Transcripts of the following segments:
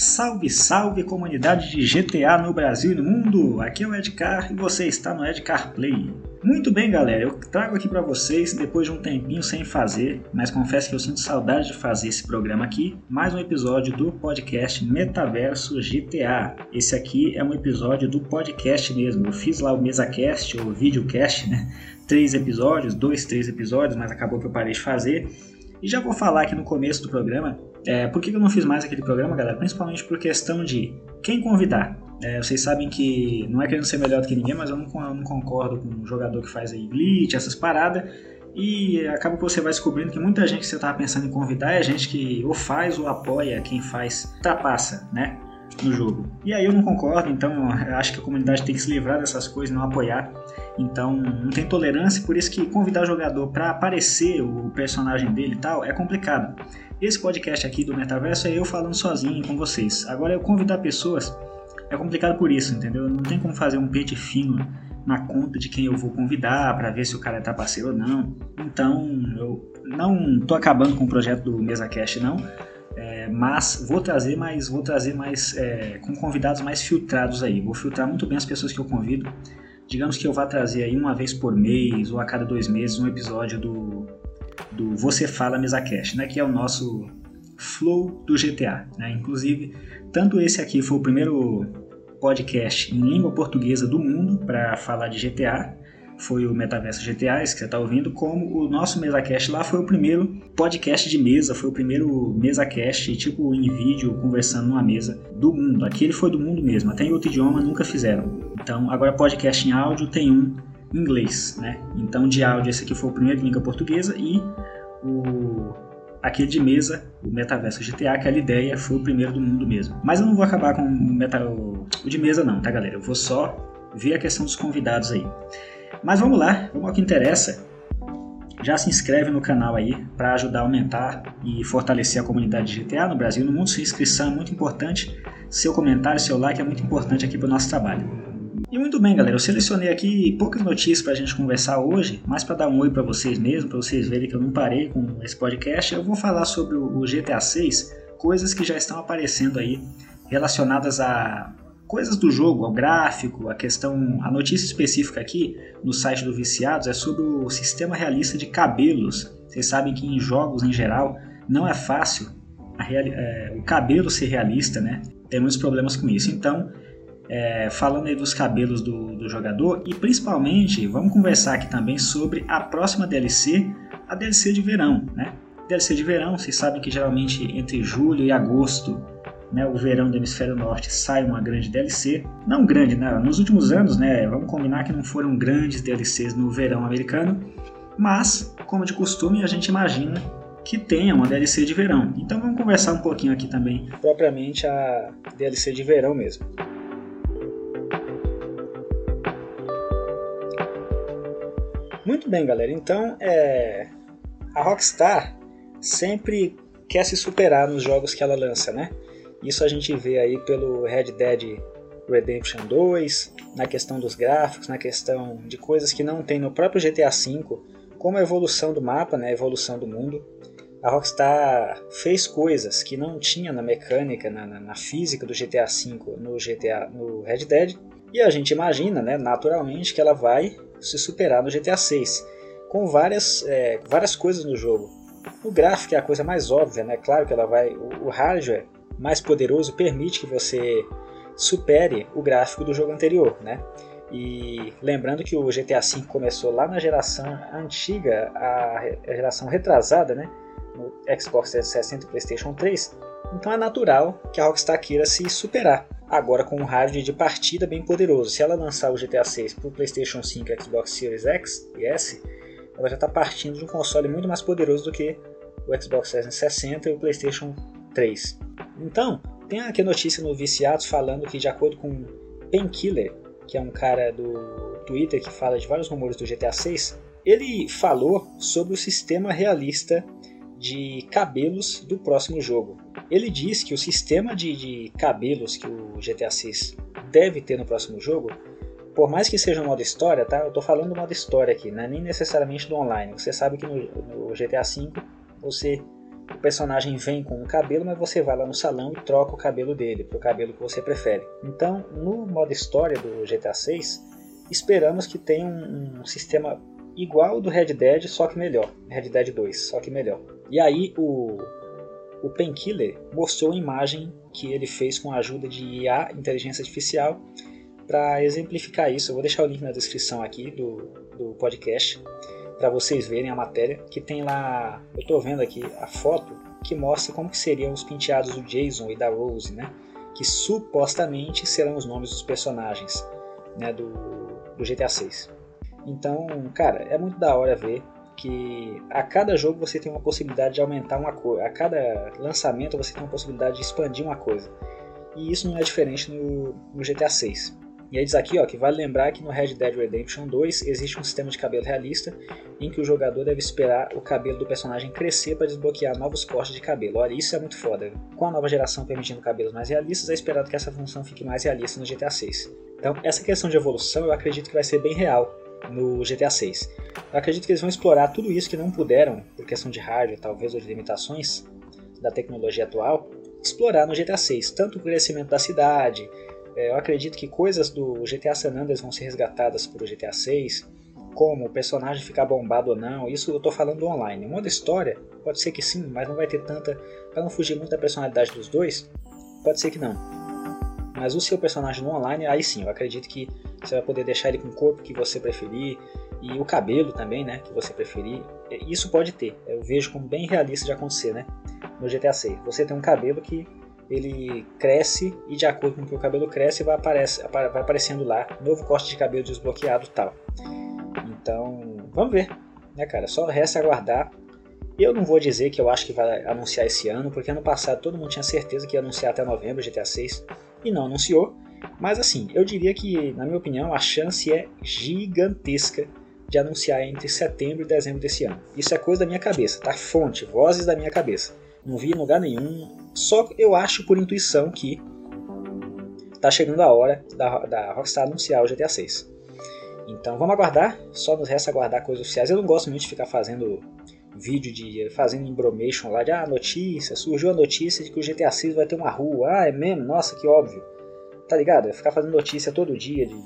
Salve, salve comunidade de GTA no Brasil e no mundo! Aqui é o Edcar e você está no Edcar Play. Muito bem, galera, eu trago aqui para vocês, depois de um tempinho sem fazer, mas confesso que eu sinto saudade de fazer esse programa aqui, mais um episódio do podcast Metaverso GTA. Esse aqui é um episódio do podcast mesmo. Eu fiz lá o MesaCast, ou Videocast, né? Três episódios, dois, três episódios, mas acabou que eu parei de fazer. E já vou falar aqui no começo do programa é, por que eu não fiz mais aquele programa, galera? Principalmente por questão de quem convidar. É, vocês sabem que não é querendo ser melhor do que ninguém, mas eu não, eu não concordo com um jogador que faz aí glitch, essas paradas. E acaba que você vai descobrindo que muita gente que você estava pensando em convidar é gente que ou faz ou apoia quem faz, ultrapassa, né? No jogo. E aí eu não concordo, então acho que a comunidade tem que se livrar dessas coisas, não apoiar. Então não tem tolerância, por isso que convidar o jogador para aparecer o personagem dele e tal é complicado. Esse podcast aqui do Metaverso é eu falando sozinho com vocês. Agora eu convidar pessoas é complicado por isso, entendeu? Não tem como fazer um pente fino na conta de quem eu vou convidar para ver se o cara tá parceiro ou não. Então eu não tô acabando com o projeto do MesaCast não. Mas vou trazer mais, vou trazer mais é, com convidados mais filtrados aí. Vou filtrar muito bem as pessoas que eu convido digamos que eu vá trazer aí uma vez por mês ou a cada dois meses um episódio do, do Você Fala Mesa Cash, né, que é o nosso flow do GTA. Né? Inclusive, tanto esse aqui foi o primeiro podcast em língua portuguesa do mundo para falar de GTA, foi o Metaverso GTA, esse que você está ouvindo, como o nosso MesaCast lá foi o primeiro podcast de mesa, foi o primeiro MesaCast, tipo em vídeo, conversando numa mesa do mundo. Aquele foi do mundo mesmo, até em outro idioma nunca fizeram. Então, agora podcast em áudio tem um em inglês, né? Então, de áudio, esse aqui foi o primeiro de língua portuguesa e o aquele de mesa, o Metaverso GTA, aquela ideia foi o primeiro do mundo mesmo. Mas eu não vou acabar com o, meta, o de mesa não, tá galera? Eu vou só ver a questão dos convidados aí. Mas vamos lá, vamos ao que interessa. Já se inscreve no canal aí para ajudar a aumentar e fortalecer a comunidade de GTA no Brasil e no mundo. Sua inscrição é muito importante, seu comentário, seu like é muito importante aqui para o nosso trabalho. E muito bem, galera, eu selecionei aqui poucas notícias para a gente conversar hoje, mais para dar um oi para vocês mesmo, para vocês verem que eu não parei com esse podcast. Eu vou falar sobre o GTA 6, coisas que já estão aparecendo aí relacionadas a coisas do jogo, ao gráfico, a questão, a notícia específica aqui no site do Viciados é sobre o sistema realista de cabelos. Vocês sabem que em jogos em geral não é fácil é, o cabelo ser realista, né? Tem muitos problemas com isso. Então, é, falando aí dos cabelos do, do jogador e principalmente vamos conversar aqui também sobre a próxima DLC, a DLC de verão, né? DLC de verão, vocês sabem que geralmente entre julho e agosto né, o verão do hemisfério norte sai uma grande DLC. Não grande, né? Nos últimos anos, né? Vamos combinar que não foram grandes DLCs no verão americano, mas, como de costume, a gente imagina que tenha uma DLC de verão. Então vamos conversar um pouquinho aqui também, propriamente a DLC de verão mesmo. Muito bem, galera. Então, é... a Rockstar sempre quer se superar nos jogos que ela lança, né? Isso a gente vê aí pelo Red Dead Redemption 2, na questão dos gráficos, na questão de coisas que não tem no próprio GTA V, como a evolução do mapa, né, a evolução do mundo. A Rockstar fez coisas que não tinha na mecânica, na, na, na física do GTA V no GTA no Red Dead, e a gente imagina, né, naturalmente, que ela vai se superar no GTA 6, com várias, é, várias coisas no jogo. O gráfico é a coisa mais óbvia, né? Claro que ela vai. O, o hardware mais poderoso permite que você supere o gráfico do jogo anterior, né? E lembrando que o GTA V começou lá na geração antiga, a geração retrasada, né? No Xbox 360 e PlayStation 3. Então é natural que a Rockstar queira se superar. Agora com um hardware de partida bem poderoso. Se ela lançar o GTA 6 para o PlayStation 5 e Xbox Series X e S, ela já está partindo de um console muito mais poderoso do que o Xbox 360 e o PlayStation 3. Então, tem aqui notícia no Viciados falando que, de acordo com Painkiller, que é um cara do Twitter que fala de vários rumores do GTA 6, ele falou sobre o sistema realista de cabelos do próximo jogo. Ele diz que o sistema de, de cabelos que o GTA 6 deve ter no próximo jogo, por mais que seja um modo história, tá? Eu tô falando do modo história aqui, não é nem necessariamente do online. Você sabe que no, no GTA V você personagem vem com um cabelo, mas você vai lá no salão e troca o cabelo dele para o cabelo que você prefere. Então, no modo história do GTA 6, esperamos que tenha um, um sistema igual do Red Dead, só que melhor. Red Dead 2, só que melhor. E aí o, o Painkiller mostrou uma imagem que ele fez com a ajuda de IA, inteligência artificial, para exemplificar isso. Eu vou deixar o link na descrição aqui do, do podcast para vocês verem a matéria, que tem lá, eu estou vendo aqui a foto que mostra como que seriam os penteados do Jason e da Rose, né? Que supostamente serão os nomes dos personagens, né, do, do GTA 6. Então, cara, é muito da hora ver que a cada jogo você tem uma possibilidade de aumentar uma coisa, a cada lançamento você tem uma possibilidade de expandir uma coisa. E isso não é diferente no, no GTA 6. E aí diz aqui ó, que vale lembrar que no Red Dead Redemption 2 existe um sistema de cabelo realista em que o jogador deve esperar o cabelo do personagem crescer para desbloquear novos cortes de cabelo. Olha, isso é muito foda. Com a nova geração permitindo cabelos mais realistas, é esperado que essa função fique mais realista no GTA 6. Então, essa questão de evolução eu acredito que vai ser bem real no GTA 6. Eu acredito que eles vão explorar tudo isso que não puderam, por questão de hardware, talvez, ou de limitações da tecnologia atual, explorar no GTA 6, tanto o crescimento da cidade, é, eu acredito que coisas do GTA San Andreas vão ser resgatadas o GTA 6, como o personagem ficar bombado ou não, isso eu estou falando online. Modo história, pode ser que sim, mas não vai ter tanta. Para não fugir muito da personalidade dos dois, pode ser que não. Mas o seu personagem no online, aí sim, eu acredito que você vai poder deixar ele com o corpo que você preferir e o cabelo também, né, que você preferir. Isso pode ter, eu vejo como bem realista de acontecer, né, no GTA 6. Você tem um cabelo que ele cresce e de acordo com que o cabelo cresce vai, aparece, vai aparecendo lá novo corte de cabelo desbloqueado tal. Então, vamos ver, né, cara? Só resta aguardar. Eu não vou dizer que eu acho que vai anunciar esse ano, porque ano passado todo mundo tinha certeza que ia anunciar até novembro GTA 6 e não anunciou. Mas assim, eu diria que, na minha opinião, a chance é gigantesca de anunciar entre setembro e dezembro desse ano. Isso é coisa da minha cabeça, tá? Fonte, vozes da minha cabeça. Não vi em lugar nenhum, só eu acho por intuição que tá chegando a hora da, da Rockstar anunciar o GTA 6. Então vamos aguardar, só nos resta aguardar coisas oficiais. Eu não gosto muito de ficar fazendo vídeo de fazendo embromation lá de ah, notícia, surgiu a notícia de que o GTA 6 vai ter uma rua. Ah, é mesmo? Nossa, que óbvio. Tá ligado? Ficar fazendo notícia todo dia de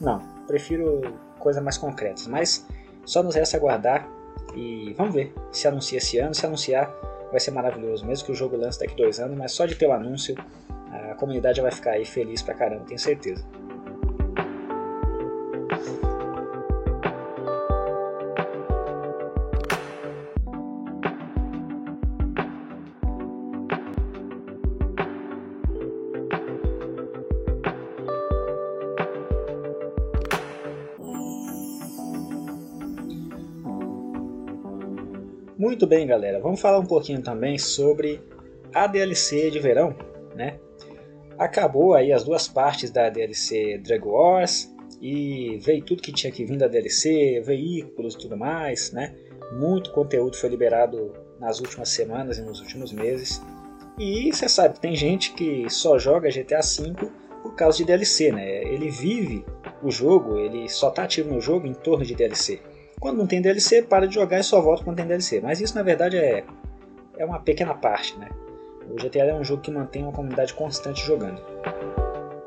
Não, prefiro coisas mais concretas, mas só nos resta aguardar e vamos ver se anuncia esse ano, se anunciar vai ser maravilhoso, mesmo que o jogo lance daqui dois anos, mas só de ter o anúncio, a comunidade vai ficar aí feliz pra caramba, tenho certeza. Muito bem, galera. Vamos falar um pouquinho também sobre a DLC de verão, né? Acabou aí as duas partes da DLC Drag Wars e veio tudo que tinha que vir da DLC, veículos e tudo mais, né? Muito conteúdo foi liberado nas últimas semanas e nos últimos meses. E você sabe, tem gente que só joga GTA V por causa de DLC, né? Ele vive o jogo, ele só está ativo no jogo em torno de DLC. Quando não tem DLC, para de jogar e só volta quando tem DLC. Mas isso na verdade é, é uma pequena parte, né? O GTA é um jogo que mantém uma comunidade constante jogando.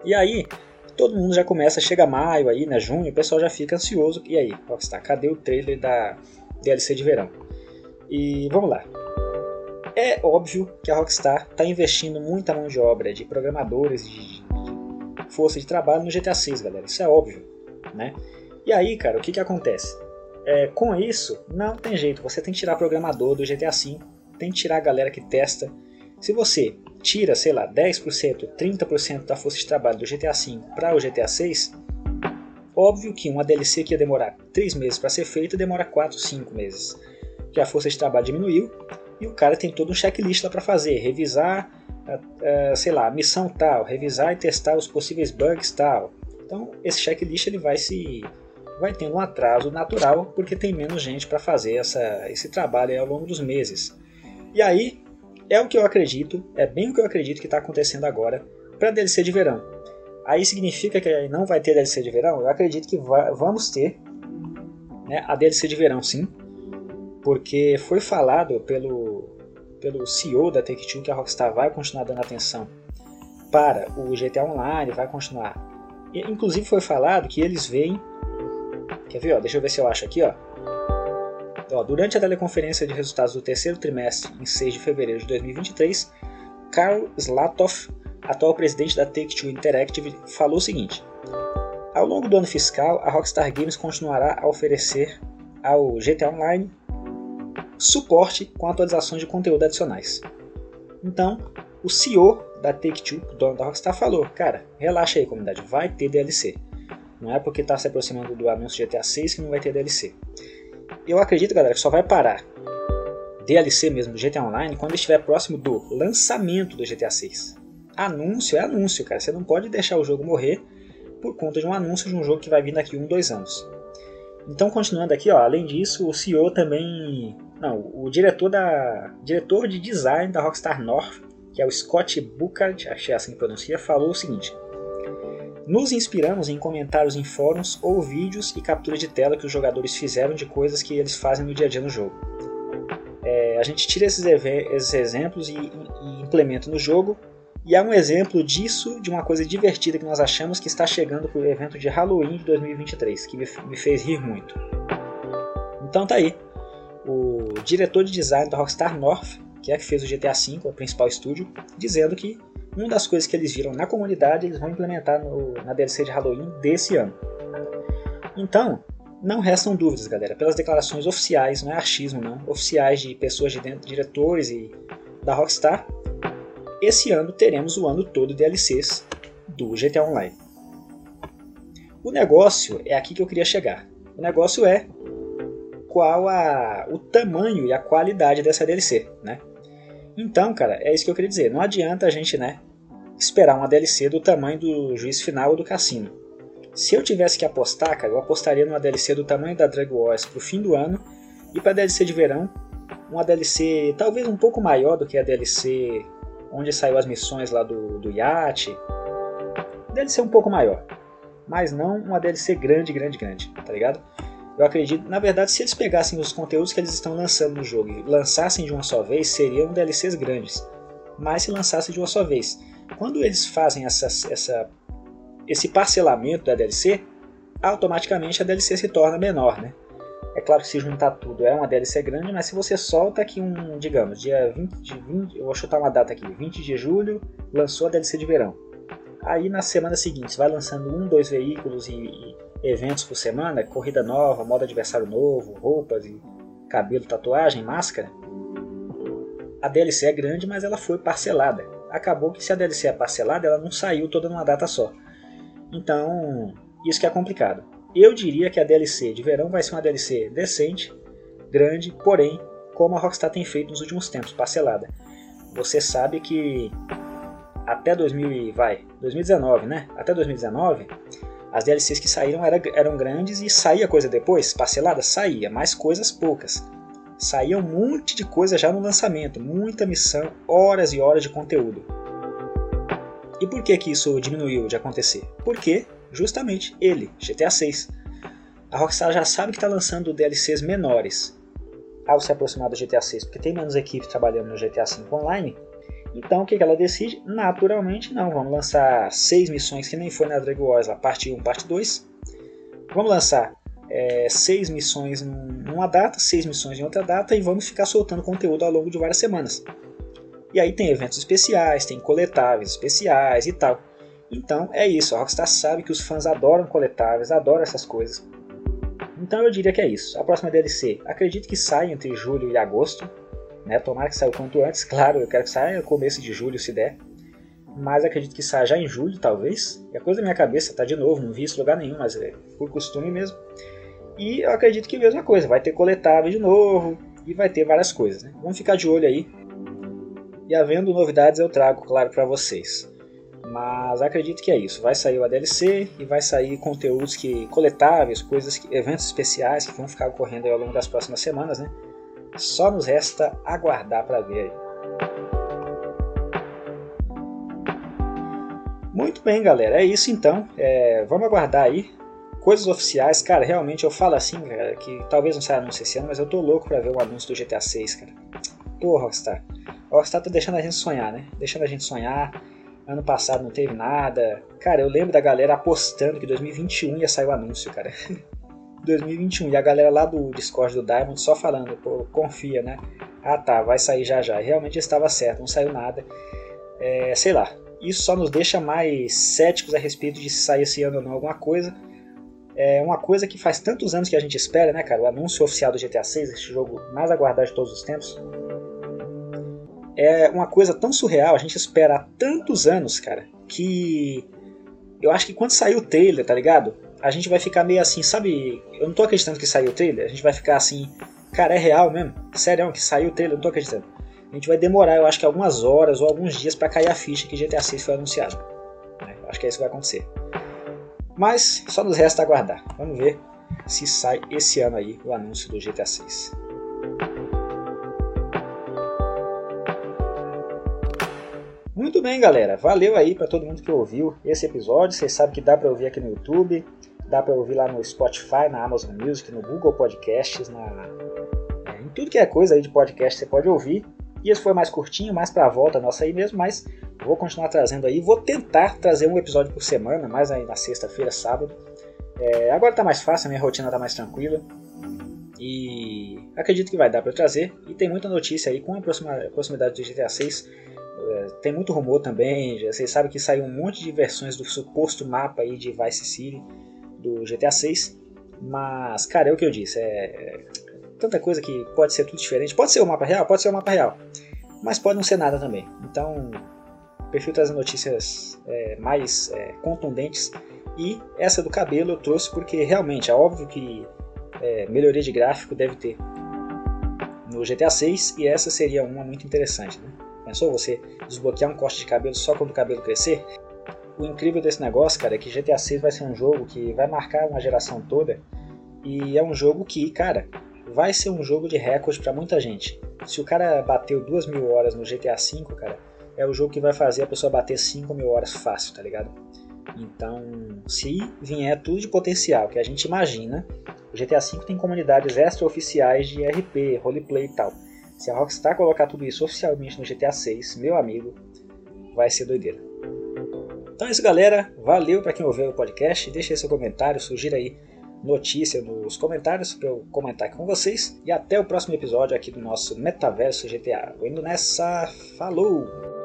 E aí, todo mundo já começa, chega maio aí, né, junho, o pessoal já fica ansioso. E aí, Rockstar, cadê o trailer da DLC de verão? E vamos lá. É óbvio que a Rockstar está investindo muita mão de obra de programadores, de, força de trabalho no GTA 6, galera. Isso é óbvio, né? E aí, cara, o que que acontece? É, com isso, não tem jeito, você tem que tirar programador do GTA V, tem que tirar a galera que testa. Se você tira, sei lá, 10%, 30% da força de trabalho do GTA V para o GTA 6, óbvio que uma DLC que ia demorar 3 meses para ser feita demora 4, 5 meses. Que a força de trabalho diminuiu e o cara tem todo um checklist lá para fazer, revisar, sei lá, a missão tal, revisar e testar os possíveis bugs tal. Então esse checklist ele vai se vai tendo um atraso natural porque tem menos gente para fazer essa, esse trabalho ao longo dos meses. E aí é o que eu acredito, é bem o que eu acredito que está acontecendo agora para a DLC de verão. Aí significa que não vai ter DLC de verão? Eu acredito que vai, vamos ter né, a DLC de verão sim, porque foi falado pelo, pelo CEO da Take-Two que a Rockstar vai continuar dando atenção para o GTA Online, vai continuar. E, inclusive foi falado que eles veem. Quer ver? Ó, deixa eu ver se eu acho aqui. Ó. Ó, durante a teleconferência de resultados do terceiro trimestre, em 6 de fevereiro de 2023, Karl Slatoff, atual presidente da Take-Two Interactive, falou o seguinte: Ao longo do ano fiscal, a Rockstar Games continuará a oferecer ao GTA Online suporte com atualizações de conteúdo adicionais. Então, o CEO da Take-Two, dono da Rockstar, falou: Cara, relaxa aí, comunidade, vai ter DLC. Não é porque está se aproximando do anúncio GTA 6 que não vai ter DLC. Eu acredito, galera, que só vai parar DLC mesmo do GTA Online quando estiver próximo do lançamento do GTA 6. Anúncio é anúncio, cara. Você não pode deixar o jogo morrer por conta de um anúncio de um jogo que vai vir daqui um, dois anos. Então, continuando aqui, ó, além disso, o CEO também. Não, o diretor da. diretor de design da Rockstar North, que é o Scott Buchard, achei assim que pronuncia, falou o seguinte. Nos inspiramos em comentários em fóruns ou vídeos e capturas de tela que os jogadores fizeram de coisas que eles fazem no dia a dia no jogo. É, a gente tira esses, esses exemplos e, e, implementa no jogo, e é um exemplo disso, de uma coisa divertida que nós achamos que está chegando para o evento de Halloween de 2023, que me, me fez rir muito. Então tá aí, o diretor de design da Rockstar North, que é que fez o GTA V, o principal estúdio, dizendo que uma das coisas que eles viram na comunidade eles vão implementar no, na DLC de Halloween desse ano. Então, não restam dúvidas, galera, pelas declarações oficiais, não é achismo não, oficiais de pessoas de dentro, diretores e da Rockstar, esse ano teremos o ano todo DLCs do GTA Online. O negócio é aqui que eu queria chegar. O negócio é qual a, o tamanho e a qualidade dessa DLC, né? Então, cara, é isso que eu queria dizer. Não adianta a gente, né, esperar uma DLC do tamanho do juiz final ou do cassino. Se eu tivesse que apostar, cara, eu apostaria numa DLC do tamanho da Drag Wars pro fim do ano e para DLC de verão, uma DLC talvez um pouco maior do que a DLC onde saiu as missões lá do, do iate. DLC um pouco maior, mas não uma DLC grande, grande, grande, tá ligado? Eu acredito, na verdade, se eles pegassem os conteúdos que eles estão lançando no jogo e lançassem de uma só vez, seriam DLCs grandes. Mas se lançassem de uma só vez. Quando eles fazem essa, essa esse parcelamento da DLC, automaticamente a DLC se torna menor, né? É claro que se juntar tudo é uma DLC grande, mas se você solta aqui um, digamos, dia 20 de 20, eu vou chutar uma data aqui, 20 de julho, lançou a DLC de verão. Aí na semana seguinte vai lançando um, dois veículos e, e eventos por semana, corrida nova, modo adversário novo, roupas e cabelo, tatuagem, máscara. A DLC é grande, mas ela foi parcelada. Acabou que se a DLC é parcelada, ela não saiu toda numa data só. Então, isso que é complicado. Eu diria que a DLC de verão vai ser uma DLC decente, grande, porém, como a Rockstar tem feito nos últimos tempos, parcelada. Você sabe que até 2000, vai, 2019, né? Até 2019, as DLCs que saíram era, eram grandes e saía coisa depois, parcelada, saía, mas coisas poucas. Saía um monte de coisa já no lançamento, muita missão, horas e horas de conteúdo. E por que, que isso diminuiu de acontecer? Porque, justamente, ele, GTA 6. A Rockstar já sabe que está lançando DLCs menores ao se aproximar do GTA 6, porque tem menos equipes trabalhando no GTA 5 online. Então o que, que ela decide? Naturalmente não, vamos lançar seis missões que nem foi na Drag Wars, a parte 1, parte 2. Vamos lançar é, seis missões numa data, seis missões em outra data e vamos ficar soltando conteúdo ao longo de várias semanas. E aí tem eventos especiais, tem coletáveis especiais e tal. Então é isso, a Rockstar sabe que os fãs adoram coletáveis, adoram essas coisas. Então eu diria que é isso. A próxima DLC, acredito que sai entre julho e agosto. Né? Tomara que saia o quanto antes, claro, eu quero que saia no começo de julho se der. Mas acredito que saia já em julho, talvez. É coisa da minha cabeça, tá de novo, não vi isso em lugar nenhum, mas é por costume mesmo. E eu acredito que a mesma coisa, vai ter coletável de novo e vai ter várias coisas. Né? Vamos ficar de olho aí e havendo novidades eu trago, claro, para vocês. Mas acredito que é isso. Vai sair o DLC e vai sair conteúdos que coletáveis, coisas, que, eventos especiais que vão ficar ocorrendo ao longo das próximas semanas, né? Só nos resta aguardar para ver. Muito bem, galera. É isso então. É, vamos aguardar aí coisas oficiais, cara, realmente eu falo assim, cara, que talvez não saia anúncio esse ano, mas eu tô louco pra ver o anúncio do GTA 6, cara. Pô, Rockstar. Rockstar tá deixando a gente sonhar, né? Deixando a gente sonhar. Ano passado não teve nada. Cara, eu lembro da galera apostando que 2021 ia sair o anúncio, cara. 2021. E a galera lá do Discord do Diamond só falando, pô, confia, né? Ah tá, vai sair já já. E realmente estava certo, não saiu nada. É, sei lá, isso só nos deixa mais céticos a respeito de se sair esse ano ou não alguma coisa. É uma coisa que faz tantos anos que a gente espera, né, cara? O anúncio oficial do GTA 6, esse jogo mais aguardado de todos os tempos. É uma coisa tão surreal, a gente espera há tantos anos, cara, que eu acho que quando sair o trailer, tá ligado? A gente vai ficar meio assim, sabe? Eu não tô acreditando que saiu o trailer, a gente vai ficar assim, cara, é real mesmo? Sério que saiu o trailer, eu não tô acreditando. A gente vai demorar, eu acho que algumas horas ou alguns dias para cair a ficha que GTA 6 foi anunciado. Né? Acho que é isso que vai acontecer. Mas só nos resta aguardar. Vamos ver se sai esse ano aí o anúncio do GTA 6. Muito bem, galera. Valeu aí para todo mundo que ouviu esse episódio. Vocês sabem que dá para ouvir aqui no YouTube, dá para ouvir lá no Spotify, na Amazon Music, no Google Podcasts, na em tudo que é coisa aí de podcast você pode ouvir. E esse foi mais curtinho, mais para a volta nossa aí mesmo, mas vou continuar trazendo aí. Vou tentar trazer um episódio por semana, mais aí na sexta-feira, sábado. É, agora tá mais fácil, a minha rotina tá mais tranquila. E acredito que vai dar para trazer. E tem muita notícia aí com a proximidade do GTA 6. É, tem muito rumor também. Vocês sabem que saiu um monte de versões do suposto mapa aí de Vice City do GTA 6. Mas, cara, é o que eu disse. É, tanta coisa que pode ser tudo diferente. Pode ser o mapa real, pode ser o mapa real, mas pode não ser nada também. Então, prefiro trazer notícias é, mais é, contundentes. E essa do cabelo eu trouxe porque realmente é óbvio que é, melhoria de gráfico deve ter no GTA 6 e essa seria uma muito interessante. Né? Pensou você desbloquear um corte de cabelo só quando o cabelo crescer? O incrível desse negócio, cara, é que GTA 6 vai ser um jogo que vai marcar uma geração toda e é um jogo que, cara, vai ser um jogo de recorde para muita gente. Se o cara bateu 2 mil horas no GTA V, cara, é o jogo que vai fazer a pessoa bater 5 mil horas fácil, tá ligado? Então, se vier tudo de potencial que a gente imagina, o GTA V tem comunidades extra-oficiais de RP, roleplay e tal. Se a Rockstar colocar tudo isso oficialmente no GTA 6, meu amigo, vai ser doideira. Então é isso, galera. Valeu para quem ouviu o podcast. Deixe aí seu comentário, sugira aí notícia nos comentários para eu comentar aqui com vocês. E até o próximo episódio aqui do nosso Metaverso GTA. Vou indo nessa. Falou!